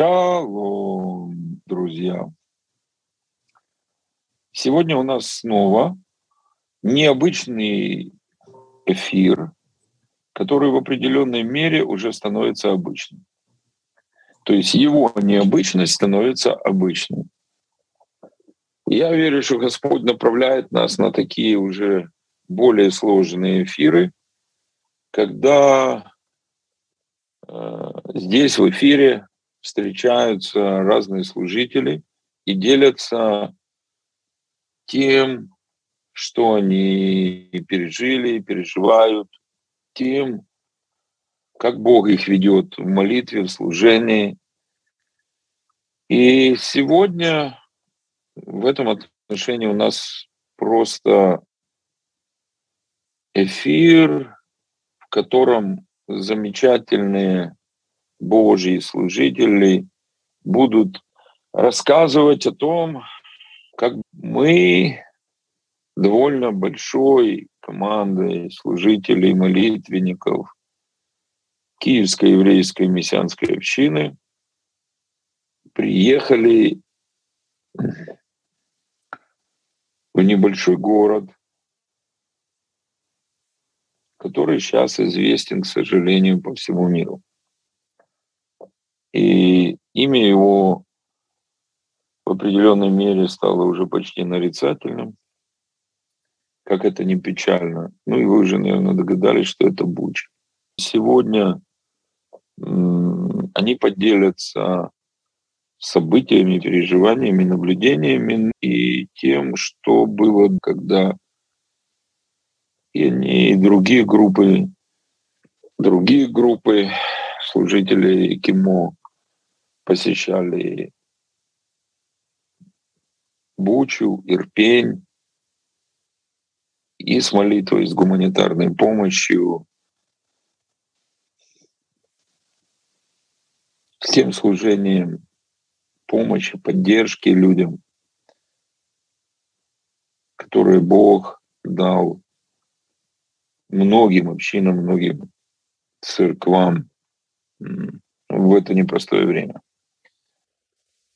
Шалом, друзья! Сегодня у нас снова необычный эфир, который в определенной мере уже становится обычным. То есть его необычность становится обычной. Я верю, что Господь направляет нас на такие уже более сложные эфиры, когда э, здесь в эфире встречаются разные служители и делятся тем, что они пережили, переживают, тем, как Бог их ведет в молитве, в служении. И сегодня в этом отношении у нас просто эфир, в котором замечательные Божьи служители будут рассказывать о том, как мы довольно большой командой служителей, молитвенников Киевской еврейской мессианской общины приехали в небольшой город, который сейчас известен, к сожалению, по всему миру. И имя его в определенной мере стало уже почти нарицательным, как это не печально. Ну и вы уже, наверное, догадались, что это Буч. Сегодня они поделятся событиями, переживаниями, наблюдениями и тем, что было, когда и они, и другие группы, другие группы служителей КИМО посещали Бучу, Ирпень, и с молитвой, с гуманитарной помощью, с тем служением помощи, поддержки людям, которые Бог дал многим общинам, многим церквам в это непростое время.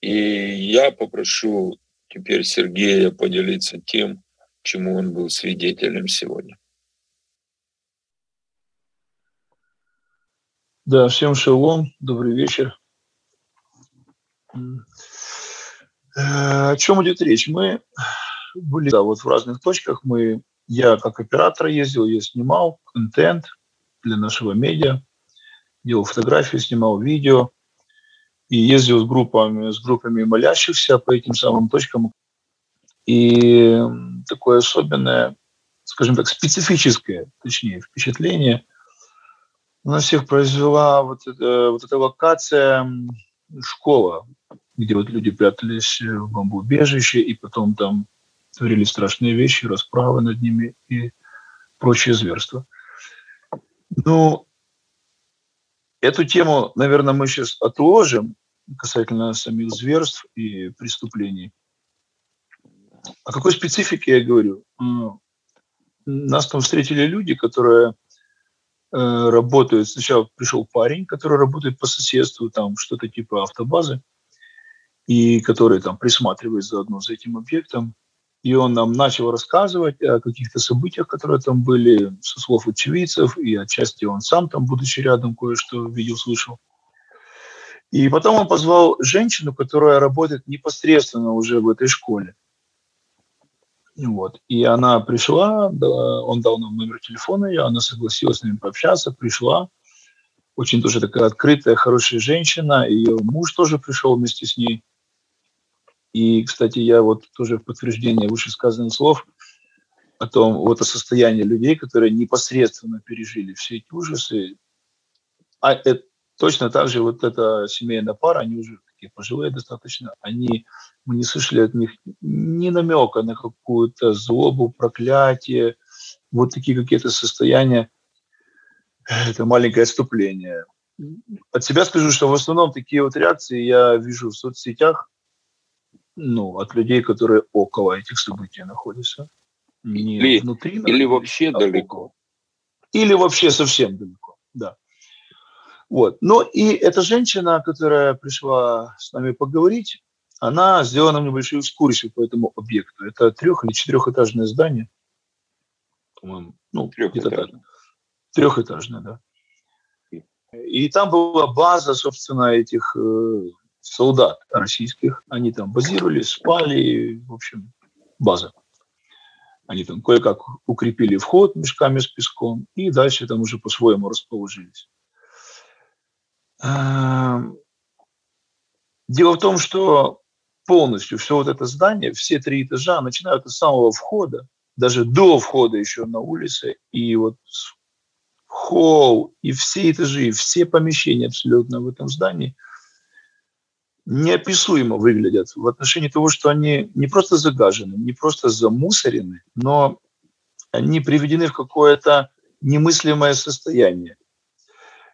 И я попрошу теперь Сергея поделиться тем, чему он был свидетелем сегодня. Да, всем шалом, добрый вечер. Э, о чем идет речь? Мы были да, вот в разных точках. Мы, я как оператор ездил, я снимал контент для нашего медиа, делал фотографии, снимал видео и ездил с группами, с группами молящихся по этим самым точкам. И такое особенное, скажем так, специфическое, точнее, впечатление на всех произвела вот, эта, вот эта локация школа, где вот люди прятались в бомбоубежище, и потом там творили страшные вещи, расправы над ними и прочие зверства. Ну, эту тему, наверное, мы сейчас отложим касательно самих зверств и преступлений. О какой специфике я говорю? Нас там встретили люди, которые э, работают. Сначала пришел парень, который работает по соседству, там что-то типа автобазы, и который там присматривает заодно за этим объектом. И он нам начал рассказывать о каких-то событиях, которые там были, со слов очевидцев, и отчасти он сам там, будучи рядом, кое-что видел, слышал. И потом он позвал женщину, которая работает непосредственно уже в этой школе. Вот. И она пришла, он дал нам номер телефона, и она согласилась с ним пообщаться, пришла. Очень тоже такая открытая, хорошая женщина. Ее муж тоже пришел вместе с ней. И, кстати, я вот тоже в подтверждение вышесказанных слов о том, вот о состоянии людей, которые непосредственно пережили все эти ужасы. А это, точно так же вот эта семейная пара, они уже такие пожилые достаточно, они мы не слышали от них ни намека на какую-то злобу, проклятие, вот такие какие-то состояния. Это маленькое отступление. От себя скажу, что в основном такие вот реакции я вижу в соцсетях, ну, от людей, которые около этих событий находятся. Не или, внутри, или вообще а далеко. Или вообще совсем далеко, да. Вот. Но и эта женщина, которая пришла с нами поговорить, она сделала нам небольшую экскурсию по этому объекту. Это трех- или четырехэтажное здание, по-моему. Ну, трехэтажное. Трехэтажное, да. И там была база, собственно, этих э, солдат российских. Они там базировались, спали, в общем, база. Они там кое-как укрепили вход мешками с песком и дальше там уже по-своему расположились. Эм, дело в том, что полностью все вот это здание, все три этажа начинают с самого входа, даже до входа еще на улице, и вот холл, и все этажи, и все помещения абсолютно в этом здании неописуемо выглядят в отношении того, что они не просто загажены, не просто замусорены, но они приведены в какое-то немыслимое состояние.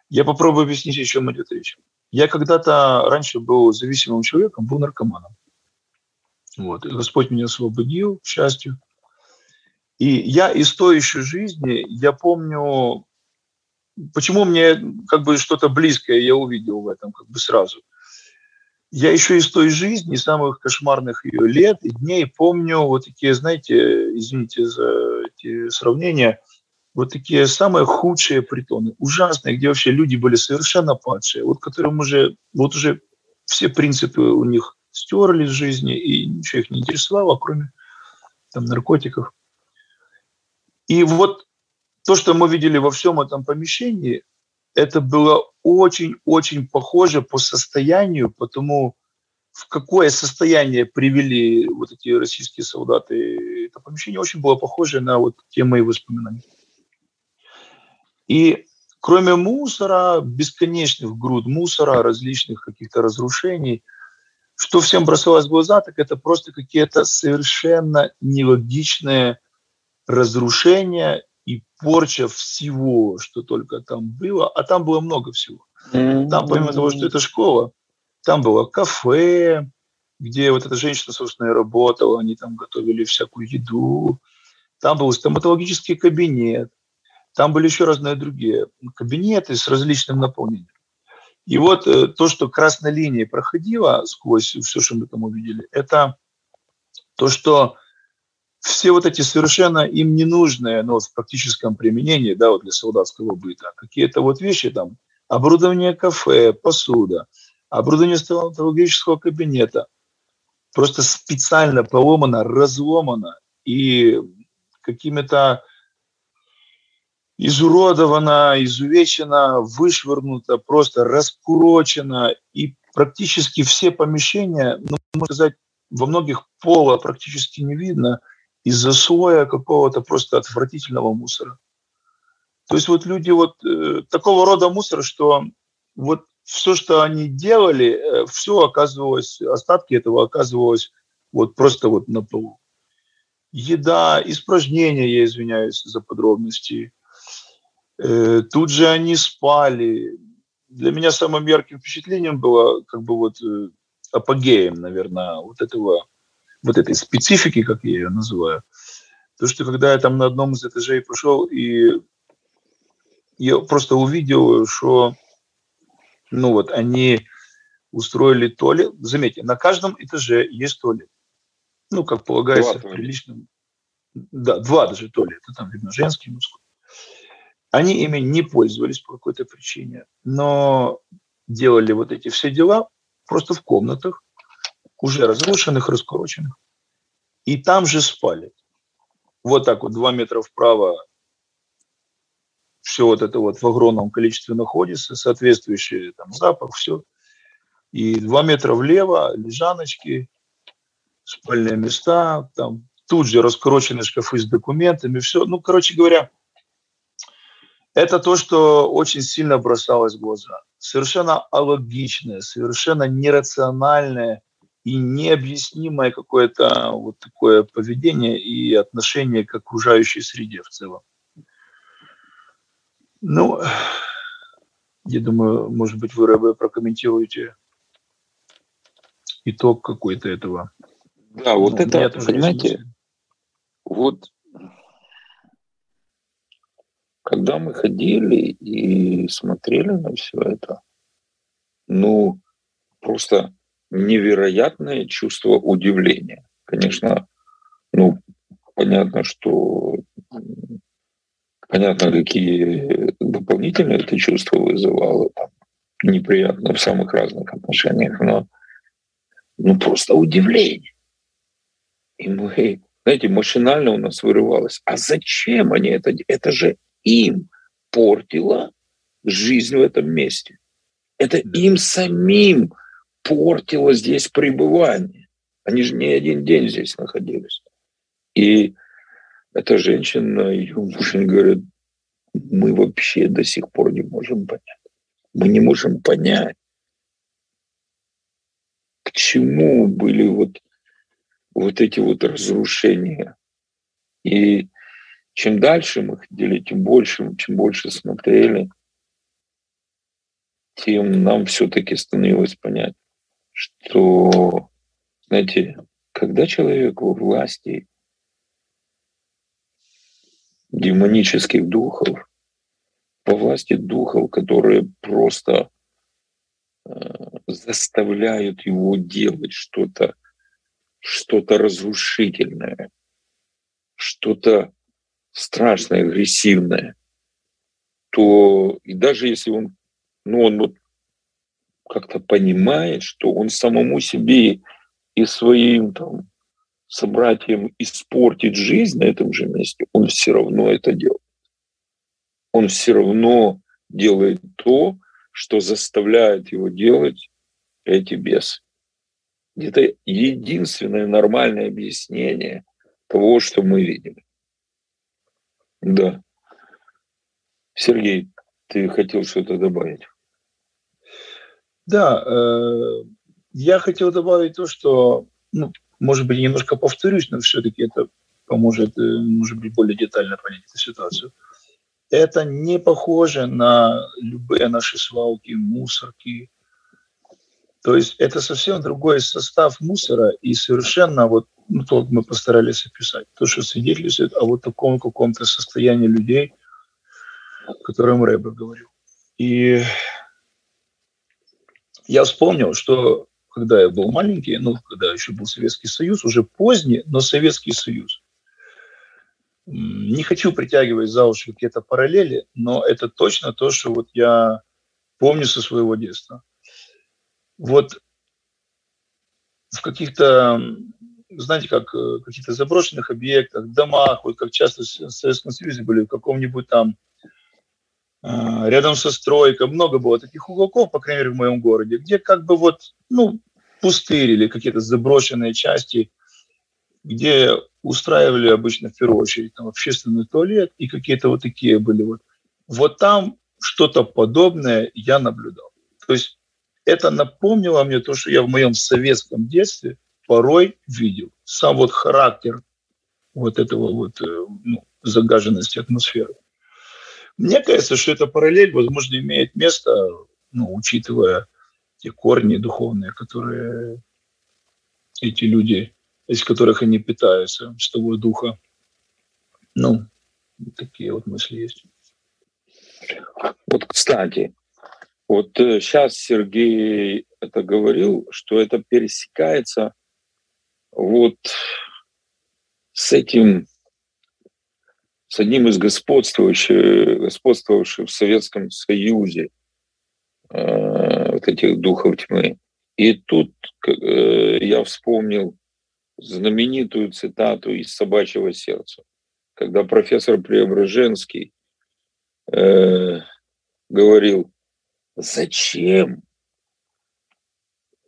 Я попробую объяснить, о чем идет речь. Я когда-то раньше был зависимым человеком, был наркоманом. Вот. И Господь меня освободил, к счастью. И я из той еще жизни, я помню, почему мне как бы что-то близкое я увидел в этом как бы сразу. Я еще из той жизни, самых кошмарных ее лет и дней помню вот такие, знаете, извините за эти сравнения – вот такие самые худшие притоны, ужасные, где вообще люди были совершенно падшие, вот которым уже, вот уже все принципы у них стерлись в жизни, и ничего их не интересовало, кроме там наркотиков. И вот то, что мы видели во всем этом помещении, это было очень-очень похоже по состоянию, потому в какое состояние привели вот эти российские солдаты это помещение, очень было похоже на вот те мои воспоминания. И кроме мусора, бесконечных груд мусора, различных каких-то разрушений, что всем бросалось в глаза, так это просто какие-то совершенно нелогичные разрушения порча всего, что только там было. А там было много всего. Там, помимо того, что это школа, там было кафе, где вот эта женщина, собственно, и работала, они там готовили всякую еду. Там был стоматологический кабинет, там были еще разные другие кабинеты с различным наполнением. И вот э, то, что красной линией проходило сквозь все, что мы там увидели, это то, что все вот эти совершенно им ненужные, но в практическом применении, да, вот для солдатского быта, какие-то вот вещи там, оборудование кафе, посуда, оборудование стоматологического кабинета, просто специально поломано, разломано и какими-то изуродована, изувечена, вышвырнута, просто раскурочена. И практически все помещения, ну, можно сказать, во многих пола практически не видно из-за слоя какого-то просто отвратительного мусора. То есть вот люди вот э, такого рода мусор, что вот все, что они делали, э, все оказывалось, остатки этого оказывалось вот просто вот на полу. Еда, испражнения, я извиняюсь за подробности, Э, тут же они спали. Для меня самым ярким впечатлением было как бы вот э, апогеем, наверное, вот этого, вот этой специфики, как я ее называю. То, что когда я там на одном из этажей пошел, и я просто увидел, что ну вот они устроили туалет. Заметьте, на каждом этаже есть туалет. Ну, как полагается, в приличном... Да, два даже туалета. Там, видно, женский, мужской. Они ими не пользовались по какой-то причине, но делали вот эти все дела просто в комнатах, уже разрушенных, раскуроченных. И там же спали. Вот так вот, два метра вправо все вот это вот в огромном количестве находится, соответствующий там запах, все. И два метра влево лежаночки, спальные места, там тут же раскрученные шкафы с документами, все. Ну, короче говоря, это то, что очень сильно бросалось в глаза. Совершенно алогичное, совершенно нерациональное и необъяснимое какое-то вот такое поведение и отношение к окружающей среде в целом. Ну, я думаю, может быть, вы, Рэбе, прокомментируете итог какой-то этого. Да, вот ну, это, понимаете, вот когда мы ходили и смотрели на все это, ну, просто невероятное чувство удивления. Конечно, ну, понятно, что понятно, какие дополнительные это чувства вызывало, там, неприятно в самых разных отношениях, но ну, просто удивление. И мы, знаете, машинально у нас вырывалось. А зачем они это? Это же им портило жизнь в этом месте. Это им самим портило здесь пребывание. Они же не один день здесь находились. И эта женщина, ее муж говорит, мы вообще до сих пор не можем понять. Мы не можем понять, к чему были вот, вот эти вот разрушения. И чем дальше мы ходили, тем больше, чем больше смотрели, тем нам все-таки становилось понять, что, знаете, когда человек во власти демонических духов, во власти духов, которые просто э, заставляют его делать что-то, что-то разрушительное, что-то страшное, агрессивное, то и даже если он, ну, он вот как-то понимает, что он самому себе и своим там собратьям испортить жизнь на этом же месте, он все равно это делает. Он все равно делает то, что заставляет его делать эти бесы. Это единственное нормальное объяснение того, что мы видели. Да. Сергей, ты хотел что-то добавить? Да, э, я хотел добавить то, что ну, может быть, немножко повторюсь, но все-таки это поможет, э, может быть, более детально понять эту ситуацию. Это не похоже на любые наши свалки, мусорки. То есть это совсем другой состав мусора и совершенно вот ну, то мы постарались описать. То, что свидетельствует о вот таком каком-то состоянии людей, о котором Рэбе говорил. И я вспомнил, что когда я был маленький, ну, когда еще был Советский Союз, уже поздний, но Советский Союз. Не хочу притягивать за уши какие-то параллели, но это точно то, что вот я помню со своего детства. Вот в каких-то, знаете, как э, каких-то заброшенных объектах, домах, вот как часто в Советском Союзе были, в каком-нибудь там рядом со стройкой, много было таких уголков, по крайней мере, в моем городе, где как бы вот, ну, пустырь или какие-то заброшенные части, где устраивали обычно в первую очередь там общественный туалет и какие-то вот такие были вот. Вот там что-то подобное я наблюдал. То есть это напомнило мне то, что я в моем советском детстве порой видел. Сам вот характер вот этого вот э, ну, загаженности атмосферы. Мне кажется, что эта параллель, возможно, имеет место, ну, учитывая те корни духовные, которые эти люди, из которых они питаются, с того духа. Ну, такие вот мысли есть. Вот, кстати, вот сейчас э, Сергей это говорил, что это пересекается вот с этим с одним из господствующих, господствовавших в Советском Союзе э, вот этих духов тьмы. И тут э, я вспомнил знаменитую цитату из «Собачьего сердца», когда профессор Преображенский э, говорил, зачем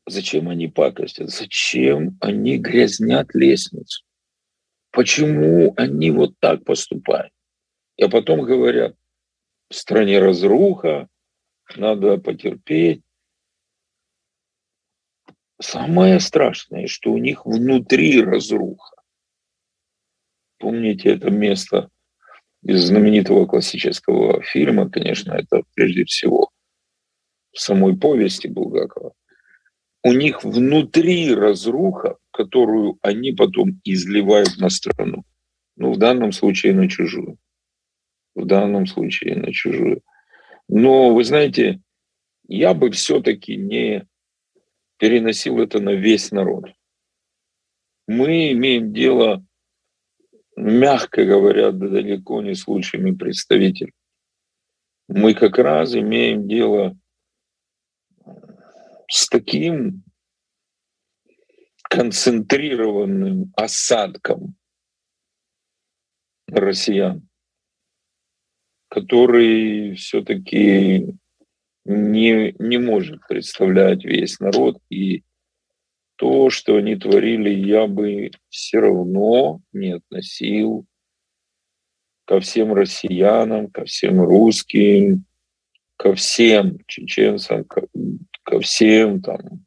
Зачем они пакостят? Зачем они грязнят лестницу? Почему они вот так поступают? А потом говорят, в стране разруха, надо потерпеть. Самое страшное, что у них внутри разруха. Помните это место из знаменитого классического фильма, конечно, это прежде всего в самой повести Булгакова. У них внутри разруха, которую они потом изливают на страну. Ну, в данном случае на чужую. в данном случае на чужую. Но вы знаете, я бы все-таки не переносил это на весь народ. Мы имеем дело, мягко говоря, далеко не с лучшими представителями. Мы как раз имеем дело с таким концентрированным осадком россиян, который все-таки не, не может представлять весь народ. И то, что они творили, я бы все равно не относил ко всем россиянам, ко всем русским, ко всем чеченцам, ко, всем, там,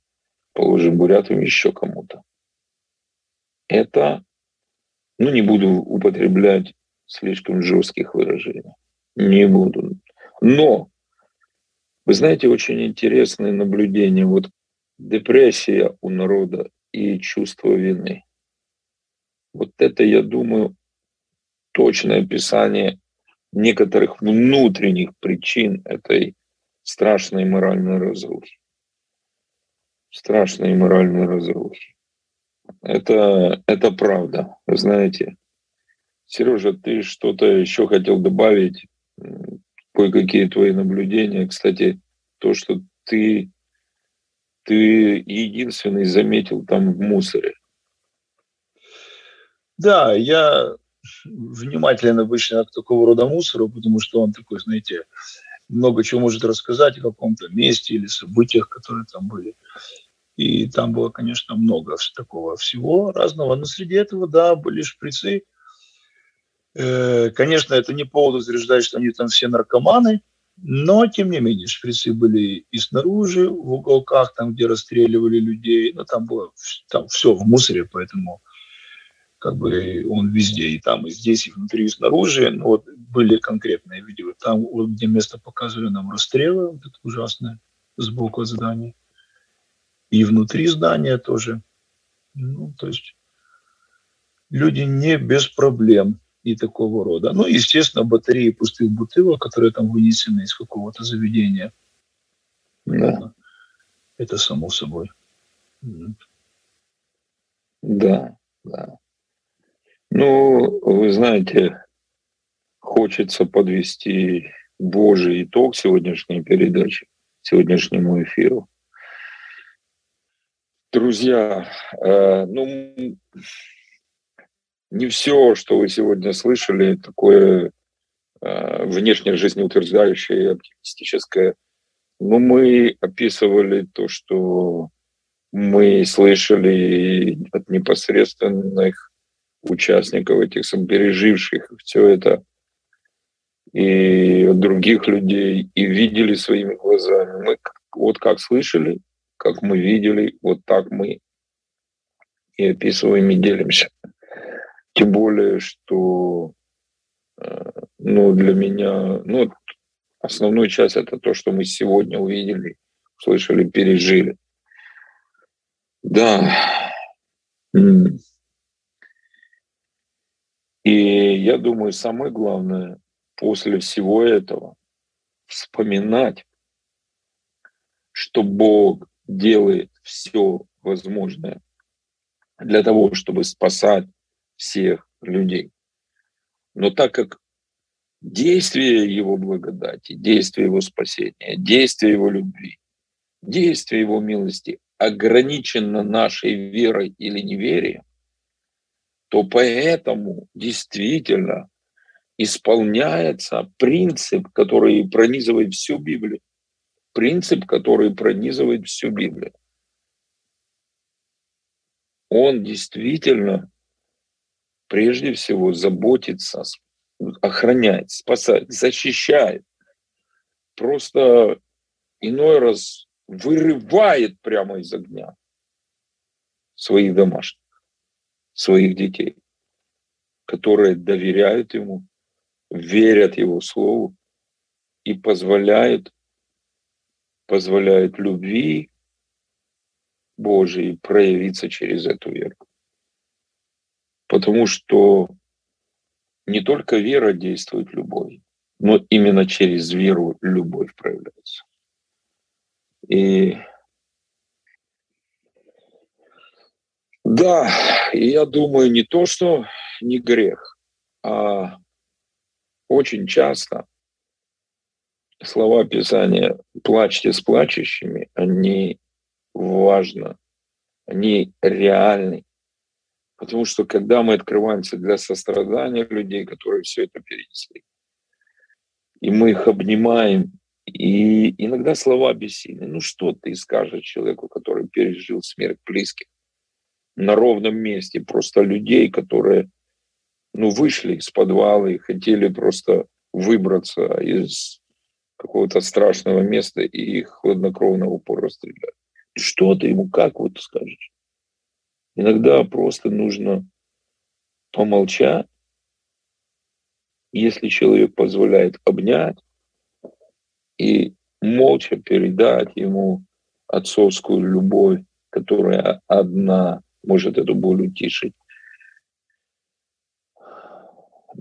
положим, бурятам, еще кому-то. Это, ну, не буду употреблять слишком жестких выражений. Не буду. Но, вы знаете, очень интересное наблюдение. Вот депрессия у народа и чувство вины. Вот это, я думаю, точное описание некоторых внутренних причин этой страшной моральной разрухи. Страшной моральной разрухи. Это, это правда, знаете. Сережа, ты что-то еще хотел добавить? Кое-какие твои наблюдения. Кстати, то, что ты, ты единственный заметил там в мусоре. Да, я внимателен обычно к такого рода мусору, потому что он такой, знаете, много чего может рассказать о каком-то месте или событиях, которые там были. И там было, конечно, много такого всего разного. Но среди этого, да, были шприцы. Э, конечно, это не повод утверждать, что они там все наркоманы, но, тем не менее, шприцы были и снаружи, в уголках, там, где расстреливали людей. Но там было там все в мусоре, поэтому как бы он везде, и там, и здесь, и внутри, и снаружи. Но вот были конкретные видео. Там, где место показывали нам расстрелы, вот это ужасное, сбоку от здания. И внутри здания тоже. Ну, то есть люди не без проблем и такого рода. Ну, естественно, батареи пустых бутылок, которые там вынесены из какого-то заведения. Да. Это само собой. Да, да. Ну, вы знаете, хочется подвести Божий итог сегодняшней передачи, сегодняшнему эфиру. Друзья, э, ну, не все, что вы сегодня слышали, такое э, внешне жизнеутверждающее и оптимистическое. Но мы описывали то, что мы слышали от непосредственных участников этих, переживших все это, и от других людей, и видели своими глазами. Мы вот как слышали, как мы видели, вот так мы и описываем, и делимся. Тем более, что э, ну, для меня, ну, основную часть это то, что мы сегодня увидели, слышали, пережили. Да. И я думаю, самое главное после всего этого вспоминать, что Бог делает все возможное для того, чтобы спасать всех людей. Но так как действие Его благодати, действие Его спасения, действие Его любви, действие Его милости ограничено нашей верой или неверием, то поэтому действительно исполняется принцип, который пронизывает всю Библию. Принцип, который пронизывает всю Библию. Он действительно прежде всего заботится, охраняет, спасает, защищает. Просто иной раз вырывает прямо из огня своих домашних своих детей, которые доверяют ему, верят его слову и позволяют, позволяют любви Божией проявиться через эту веру. Потому что не только вера действует любовью, но именно через веру любовь проявляется. И да, я думаю, не то, что не грех, а очень часто слова Писания «плачьте с плачущими», они важно, они реальны. Потому что когда мы открываемся для сострадания людей, которые все это перенесли, и мы их обнимаем, и иногда слова бессильны. Ну что ты скажешь человеку, который пережил смерть близких на ровном месте, просто людей, которые ну, вышли из подвала и хотели просто выбраться из какого-то страшного места и их хладнокровно упор расстрелять. Что ты ему, как вот скажешь? Иногда просто нужно помолчать, если человек позволяет обнять и молча передать ему отцовскую любовь, которая одна может эту боль утишить.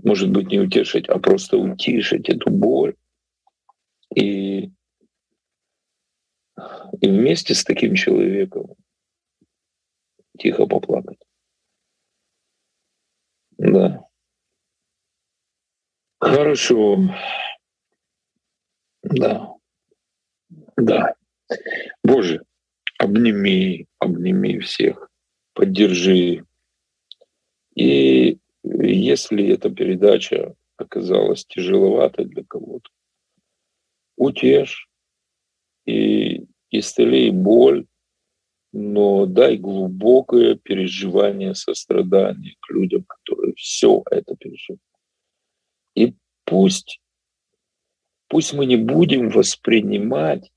Может быть, не утешить, а просто утишить эту боль. И, и вместе с таким человеком тихо поплакать. Да. Хорошо. Да. Да. Боже, обними, обними всех, поддержи. И если эта передача оказалась тяжеловатой для кого-то, утешь и исцели боль, но дай глубокое переживание сострадания к людям, которые все это переживают. И пусть, пусть мы не будем воспринимать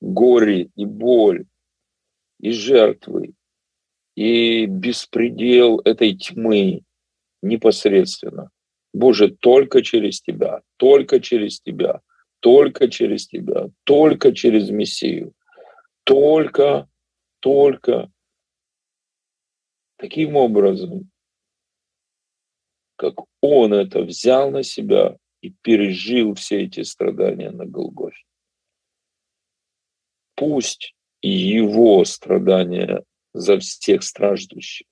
горе и боль, и жертвы, и беспредел этой тьмы непосредственно. Боже, только через Тебя, только через Тебя, только через Тебя, только через Мессию, только, только таким образом как он это взял на себя и пережил все эти страдания на Голгофе. Пусть его страдания за всех страждущих,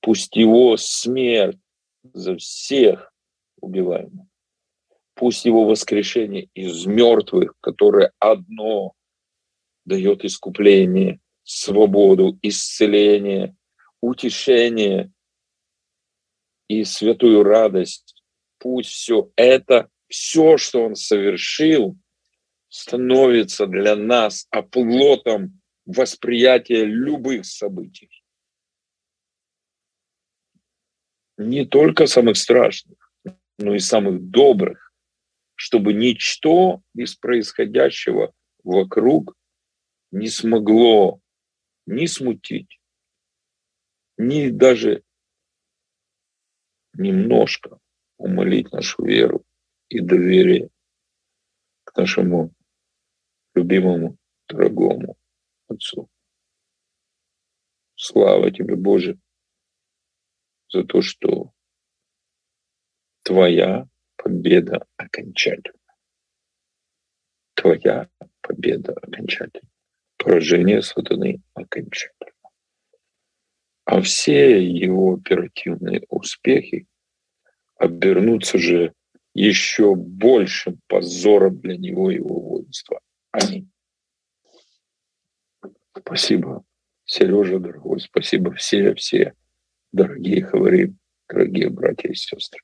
пусть его смерть за всех убиваемых, пусть его воскрешение из мертвых, которое одно дает искупление, свободу, исцеление, утешение и святую радость. Пусть все это, все, что он совершил, становится для нас оплотом восприятия любых событий. Не только самых страшных, но и самых добрых, чтобы ничто из происходящего вокруг не смогло ни смутить, ни даже немножко умолить нашу веру и доверие к нашему любимому, дорогому Отцу. Слава тебе, Боже, за то, что Твоя победа окончательна. Твоя победа окончательна. Поражение сатаны окончательно а все его оперативные успехи обернутся же еще большим позором для него и его воинства. Аминь. Спасибо, Сережа, дорогой, спасибо все, все, дорогие говорим, дорогие братья и сестры.